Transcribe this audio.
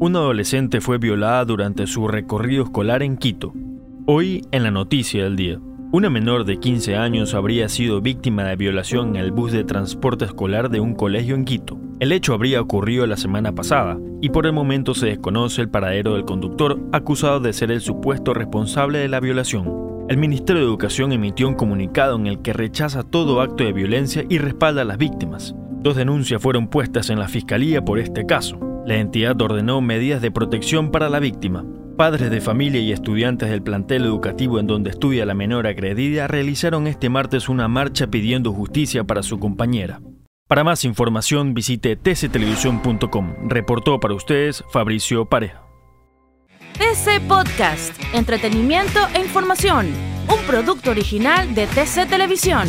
Una adolescente fue violada durante su recorrido escolar en Quito. Hoy en la noticia del día. Una menor de 15 años habría sido víctima de violación en el bus de transporte escolar de un colegio en Quito. El hecho habría ocurrido la semana pasada y por el momento se desconoce el paradero del conductor acusado de ser el supuesto responsable de la violación. El Ministerio de Educación emitió un comunicado en el que rechaza todo acto de violencia y respalda a las víctimas. Dos denuncias fueron puestas en la Fiscalía por este caso. La entidad ordenó medidas de protección para la víctima. Padres de familia y estudiantes del plantel educativo en donde estudia la menor agredida realizaron este martes una marcha pidiendo justicia para su compañera. Para más información visite tctelevisión.com. Reportó para ustedes Fabricio Pareja. TC Podcast, entretenimiento e información, un producto original de TC Televisión.